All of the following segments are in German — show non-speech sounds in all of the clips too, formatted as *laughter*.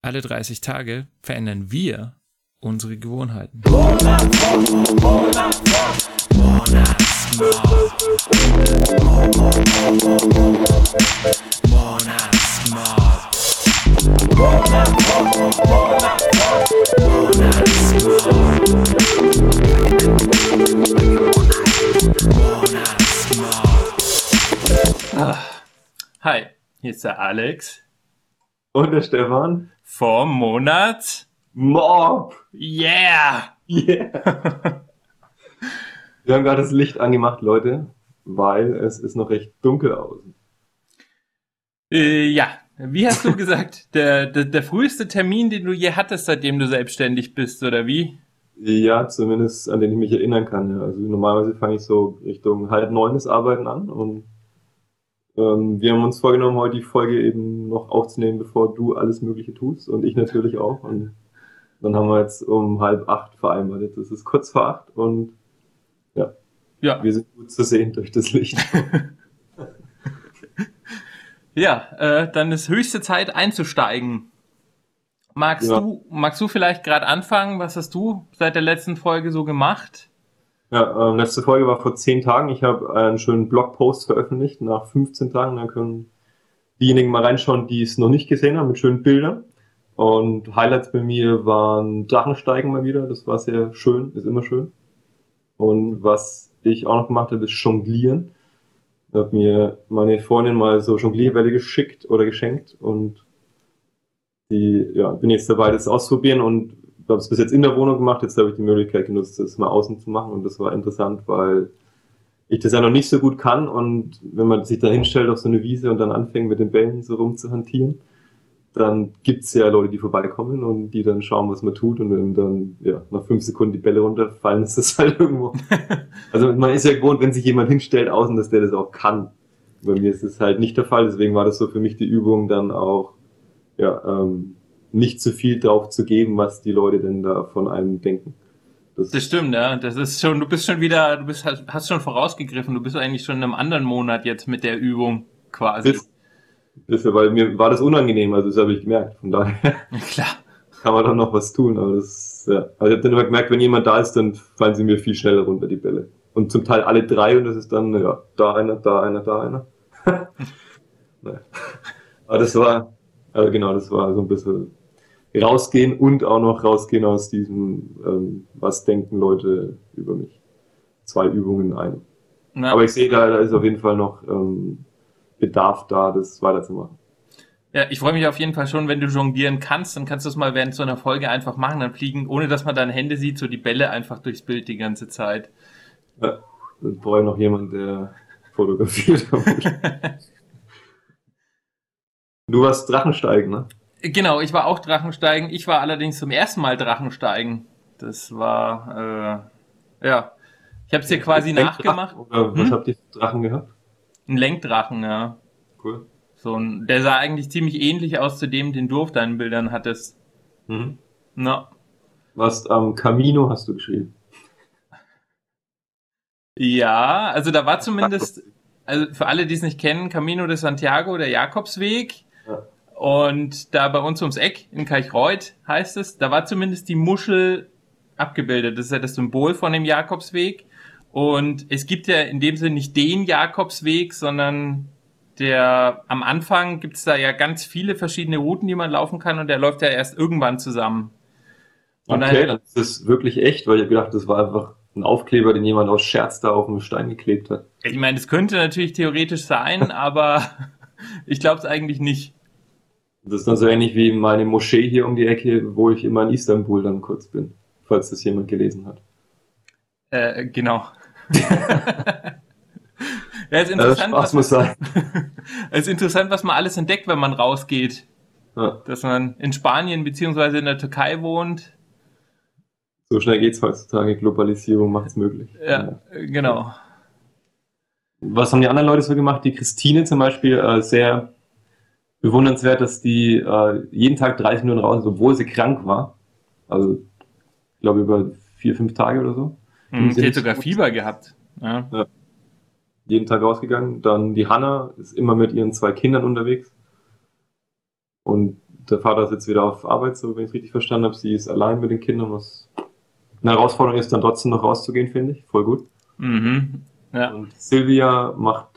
Alle 30 Tage verändern wir unsere Gewohnheiten. Hi, hier ist der Alex Und der Stefan? Vom Monat. Mob! Yeah! Yeah! Wir haben gerade das Licht angemacht, Leute, weil es ist noch recht dunkel außen. Äh, ja, wie hast du gesagt? *laughs* Der, der, der früheste Termin, den du je hattest, seitdem du selbstständig bist, oder wie? Ja, zumindest an den ich mich erinnern kann. Ja. Also normalerweise fange ich so Richtung halb neun Arbeiten an und ähm, wir haben uns vorgenommen, heute die Folge eben noch aufzunehmen, bevor du alles Mögliche tust und ich natürlich auch. Und dann haben wir jetzt um halb acht vereinbart. Jetzt ist es kurz vor acht und ja, Ja, wir sind gut zu sehen durch das Licht. *laughs* ja, äh, dann ist höchste Zeit einzusteigen. Magst Ja. du, magst du vielleicht gerade anfangen? Was hast du seit der letzten Folge so gemacht? Ja, ähm, letzte Folge war vor zehn Tagen. Ich habe einen schönen Blogpost veröffentlicht nach 15 Tagen. Da können diejenigen mal reinschauen, die es noch nicht gesehen haben, mit schönen Bildern. Und Highlights bei mir waren Drachensteigen mal wieder. Das war sehr schön, ist immer schön. Und was ich auch noch gemacht habe, ist Jonglieren. Ich habe mir meine Freundin mal so Jonglierbälle geschickt oder geschenkt und die, ja, bin jetzt dabei, das auszuprobieren und habe es bis jetzt in der Wohnung gemacht. Jetzt habe ich die Möglichkeit genutzt, das mal außen zu machen und das war interessant, weil ich das ja noch nicht so gut kann und wenn man sich da hinstellt auf so eine Wiese und dann anfängt mit den Bällen so rumzuhantieren, dann gibt's ja Leute, die vorbeikommen und die dann schauen, was man tut und wenn dann ja, nach fünf Sekunden die Bälle runterfallen, *laughs* ist das halt irgendwo. *laughs* also man ist ja gewohnt, wenn sich jemand hinstellt außen, dass der das auch kann. Bei mir ist das halt nicht der Fall, deswegen war das so für mich die Übung dann auch ja, ähm, nicht zu viel drauf zu geben, was die Leute denn da von einem denken. Das, Das stimmt, ja. Das ist schon, du bist schon wieder, du bist, hast, hast schon vorausgegriffen. Du bist eigentlich schon in einem anderen Monat jetzt mit der Übung quasi. ist ja, weil mir war das unangenehm, also das habe ich gemerkt. Von daher *laughs* Klar. kann man doch noch was tun, aber das, ja. Also ich habe dann immer gemerkt, wenn jemand da ist, dann fallen sie mir viel schneller runter, die Bälle. Und zum Teil alle drei und das ist dann, ja, da einer, da einer, da einer. *laughs* Naja. Aber das war, also genau, das war so ein bisschen rausgehen und auch noch rausgehen aus diesem, ähm, was denken Leute über mich. Zwei Übungen in einem. Na, Aber ich sehe da, da ist auf jeden Fall noch ähm, Bedarf da, das weiterzumachen. ja, ich freue mich auf jeden Fall schon, wenn du jonglieren kannst. Dann kannst du es mal während so einer Folge einfach machen. Dann fliegen, ohne dass man deine Hände sieht, so die Bälle einfach durchs Bild die ganze Zeit. Ja, dann brauche ich noch jemand, der *laughs* fotografiert. *laughs* du warst Drachensteigen, ne? Genau, ich war auch Drachensteigen. Ich war allerdings zum ersten Mal Drachensteigen. Das war, äh, ja. Ich habe es dir quasi nachgemacht. Oder was Hm? habt ihr für Drachen gehabt? Ein Lenkdrachen, ja. Cool. So ein, der sah eigentlich ziemlich ähnlich aus zu dem, den du auf deinen Bildern hattest. Mhm. Na, Was am Camino hast du geschrieben? ja, also da war zumindest, also für alle, die es nicht kennen, Camino de Santiago, der Jakobsweg. Und da bei uns ums Eck in Kalchreuth heißt es, da war zumindest die Muschel abgebildet. Das ist ja das Symbol von dem Jakobsweg. Und es gibt ja in dem Sinne nicht den Jakobsweg, sondern der am Anfang gibt es da ja ganz viele verschiedene Routen, die man laufen kann und der läuft ja erst irgendwann zusammen. Und Okay, dann, dann ist das wirklich echt, weil ich hab gedacht, das war einfach ein Aufkleber, den jemand aus Scherz da auf dem Stein geklebt hat. ich meine, das könnte natürlich theoretisch sein, *laughs* aber ich glaube es eigentlich nicht. Das ist dann so ähnlich wie meine Moschee hier um die Ecke, wo ich immer in Istanbul dann kurz bin, falls das jemand gelesen hat. Äh, genau. *laughs* ja, ist Ja, interessant, was, muss sein. *laughs* es ist interessant, was man alles entdeckt, wenn man rausgeht. Ja, Dass man in Spanien beziehungsweise in der Türkei wohnt. so schnell geht's heutzutage. Globalisierung macht's möglich. Ja, äh, genau. Was haben die anderen Leute so gemacht? Die Christine zum Beispiel, äh, sehr bewundernswert, dass die äh, jeden Tag 30 Minuten raus ist, obwohl sie krank war. Also, ich glaube, über vier, fünf Tage oder so. Hm, Sie hat sogar so- Fieber gehabt. Ja. Jeden Tag rausgegangen. Dann die Hanna ist immer mit ihren zwei Kindern unterwegs. Und der Vater ist jetzt wieder auf Arbeit, so wenn ich es richtig verstanden habe. Sie ist allein mit den Kindern, was eine Herausforderung ist, dann trotzdem noch rauszugehen, finde ich. Voll gut. Mhm. Ja. Und Silvia macht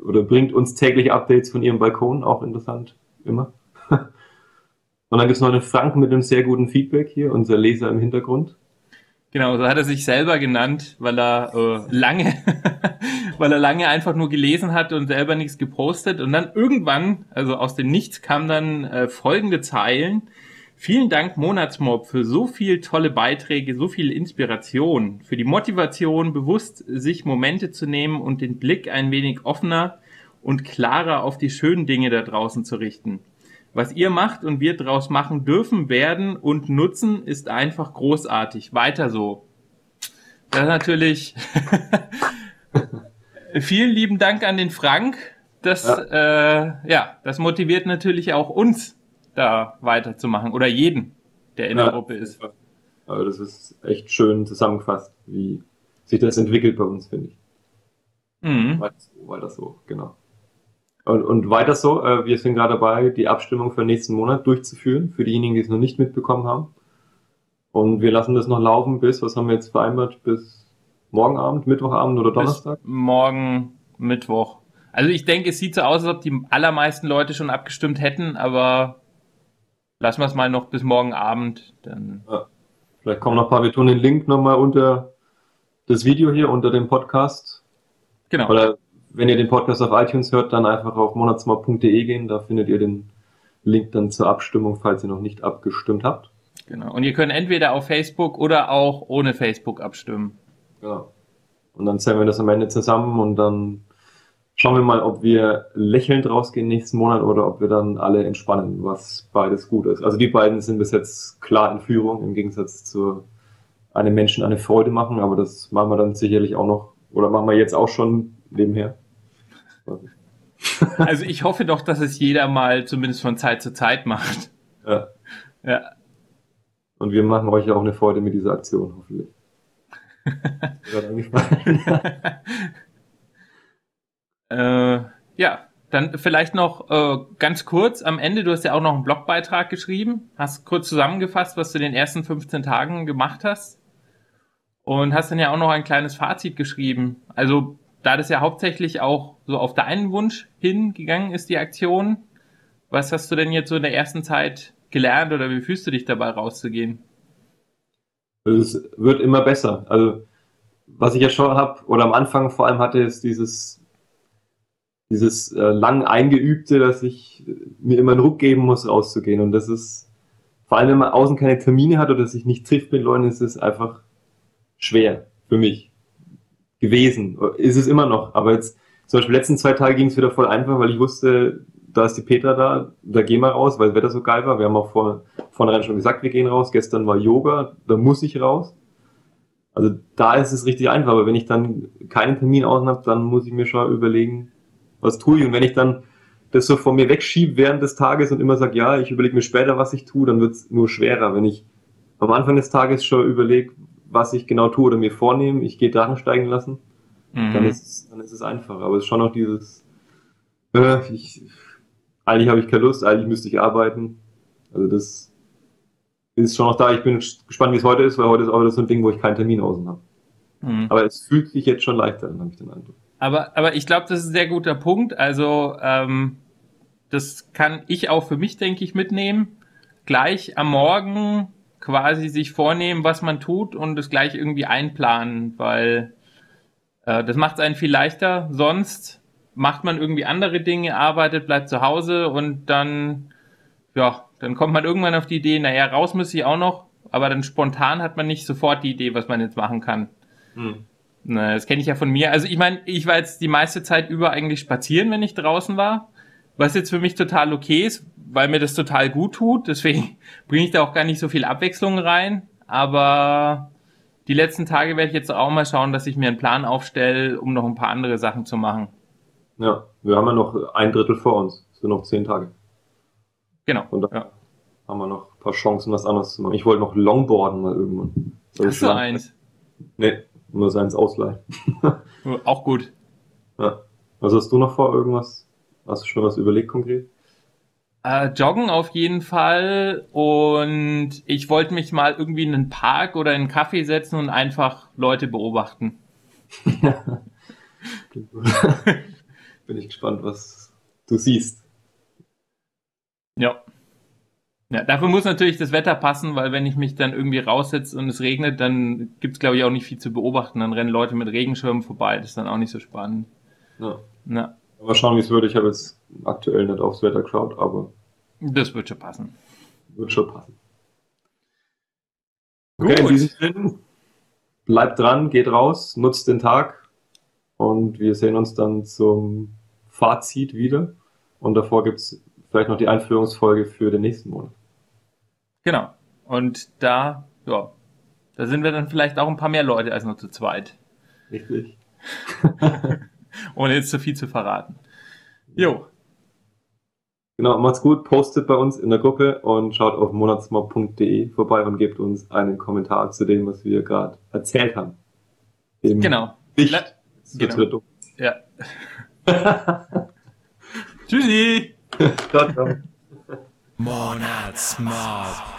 oder bringt uns täglich Updates von ihrem Balkon, auch interessant, immer. *laughs* Und dann gibt es noch einen Frank mit einem sehr guten Feedback hier, unser Leser im Hintergrund. Genau, so hat er sich selber genannt, weil er äh, lange, *laughs* weil er lange einfach nur gelesen hat und selber nichts gepostet. Und dann irgendwann, also aus dem Nichts, kamen dann äh, folgende Zeilen. Vielen Dank, Monatsmob, für so viel tolle Beiträge, so viel Inspiration, für die Motivation, bewusst sich Momente zu nehmen und den Blick ein wenig offener und klarer auf die schönen Dinge da draußen zu richten. Was ihr macht und wir draus machen dürfen, werden und nutzen, ist einfach großartig. Weiter so. Das ist natürlich. *laughs* Vielen lieben Dank an den Frank. Das, ja. Äh, ja, das motiviert natürlich auch uns, da weiterzumachen. Oder jeden, der in ja, der Gruppe ist. Aber das ist echt schön zusammengefasst, wie sich das entwickelt bei uns, finde ich. Mhm. Weiter so, weiter so, genau. Und, und weiter so, äh, wir sind gerade dabei, die Abstimmung für nächsten Monat durchzuführen, für diejenigen, die es noch nicht mitbekommen haben. Und wir lassen das noch laufen bis, was haben wir jetzt vereinbart, bis morgen Abend, Mittwochabend oder Donnerstag? Bis morgen, Mittwoch. Also ich denke, es sieht so aus, als ob die allermeisten Leute schon abgestimmt hätten, aber lassen wir es mal noch bis morgen Abend. Dann ja. Vielleicht kommen noch ein paar, wir tun den Link nochmal unter das Video hier, unter dem Podcast. Genau. Oder wenn ihr den Podcast auf iTunes hört, dann einfach auf monatsmord.de gehen. Da findet ihr den Link dann zur Abstimmung, falls ihr noch nicht abgestimmt habt. Genau. Und ihr könnt entweder auf Facebook oder auch ohne Facebook abstimmen. Genau. Und dann zählen wir das am Ende zusammen und dann schauen wir mal, ob wir lächelnd rausgehen nächsten Monat oder ob wir dann alle entspannen, was beides gut ist. Also die beiden sind bis jetzt klar in Führung, im Gegensatz zu einem Menschen eine Freude machen, aber das machen wir dann sicherlich auch noch, oder machen wir jetzt auch schon nebenher. *laughs* Also ich hoffe doch, dass es jeder mal zumindest von Zeit zu Zeit macht. Ja. Ja. Und wir machen euch ja auch eine Freude mit dieser Aktion, hoffentlich. *laughs* *laughs* äh, ja, dann vielleicht noch äh, ganz kurz am Ende, du hast ja auch noch einen Blogbeitrag geschrieben, hast kurz zusammengefasst, was du in den ersten 15 Tagen gemacht hast und hast dann ja auch noch ein kleines Fazit geschrieben. Also da das ja hauptsächlich auch so auf deinen Wunsch hingegangen ist, die Aktion, was hast du denn jetzt so in der ersten Zeit gelernt oder wie fühlst du dich dabei rauszugehen? Es wird immer besser. Also, was ich ja schon habe oder am Anfang vor allem hatte, ist dieses, dieses äh, lang eingeübte, dass ich mir immer einen Ruck geben muss, rauszugehen. Und das ist, vor allem wenn man außen keine Termine hat oder sich nicht trifft mit Leuten, ist es einfach schwer für mich gewesen. Ist es immer noch. Aber jetzt, zum Beispiel letzten zwei Tage ging es wieder voll einfach, weil ich wusste, da ist die Petra da, da gehen wir raus, weil das Wetter so geil war. Wir haben auch vor, vornherein schon gesagt, wir gehen raus. Gestern war Yoga, da muss ich raus. Also da ist es richtig einfach, aber wenn ich dann keinen Termin außen habe, dann muss ich mir schon überlegen, was tue ich. Und wenn ich dann das so von mir wegschiebe während des Tages und immer sage, ja, ich überlege mir später, was ich tue, dann wird es nur schwerer. Wenn ich am Anfang des Tages schon überlege, was ich genau tue oder mir vornehme, ich gehe Drachen steigen lassen, mhm. dann, ist es, dann ist es einfacher. Aber es ist schon noch dieses, äh, ich, eigentlich habe ich keine Lust, eigentlich müsste ich arbeiten. Also das ist schon noch da. Ich bin gespannt, wie es heute ist, weil heute ist auch wieder so ein Ding, wo ich keinen Termin außen habe. Mhm. Aber es fühlt sich jetzt schon leichter an, habe ich den Eindruck. Aber, aber ich glaube, das ist ein sehr guter Punkt. Also ähm, das kann ich auch für mich, denke ich, mitnehmen. Gleich am Morgen quasi sich vornehmen, was man tut und es gleich irgendwie einplanen, weil äh, das macht es einen viel leichter. Sonst macht man irgendwie andere Dinge, arbeitet, bleibt zu Hause und dann, ja, dann kommt man irgendwann auf die Idee, naja, raus muss ich auch noch, aber dann spontan hat man nicht sofort die Idee, was man jetzt machen kann. Hm. Na, das kenne ich ja von mir. Also ich meine, ich war jetzt die meiste Zeit über eigentlich spazieren, wenn ich draußen war. Was jetzt für mich total okay ist, weil mir das total gut tut. Deswegen *laughs* bringe ich da auch gar nicht so viel Abwechslung rein. Aber die letzten Tage werde ich jetzt auch mal schauen, dass ich mir einen Plan aufstelle, um noch ein paar andere Sachen zu machen. Ja, wir haben ja noch ein Drittel vor uns. Es sind noch zehn Tage. Genau. Und da ja. haben wir noch ein paar Chancen, was anderes zu machen. Ich wollte noch Longboarden mal irgendwann. Hast du eins? Nee, nur seins ausleihen. *laughs* auch gut. Ja. Was hast du noch vor? Irgendwas? Hast du schon was überlegt konkret? Äh, joggen auf jeden Fall. Und ich wollte mich mal irgendwie in einen Park oder in einen Kaffee setzen und einfach Leute beobachten. *laughs* Bin ich gespannt, was du siehst. Ja. Ja, dafür muss natürlich das Wetter passen, weil wenn ich mich dann irgendwie raussetze und es regnet, dann gibt es, glaube ich, auch nicht viel zu beobachten. Dann rennen Leute mit Regenschirmen vorbei. Das ist dann auch nicht so spannend. Ja. ja. Mal schauen, wie es wird. Ich habe jetzt aktuell nicht aufs Wetter geschaut, aber. Das wird schon passen. Wird schon passen. Okay, Gut. in diesem bleibt dran, geht raus, nutzt den Tag und wir sehen uns dann zum Fazit wieder. Und davor gibt es vielleicht noch die Einführungsfolge für den nächsten Monat. Genau. Und da, ja, da sind wir dann vielleicht auch ein paar mehr Leute als nur zu zweit. Richtig. *laughs* Ohne jetzt zu viel zu verraten. Jo. Genau, macht's gut, postet bei uns in der Gruppe und schaut auf monatsmob.de vorbei und gebt uns einen Kommentar zu dem, was wir gerade erzählt haben. Dem genau. Licht genau. Ja. *laughs* Tschüssi. ciao, ciao. Monatsmob.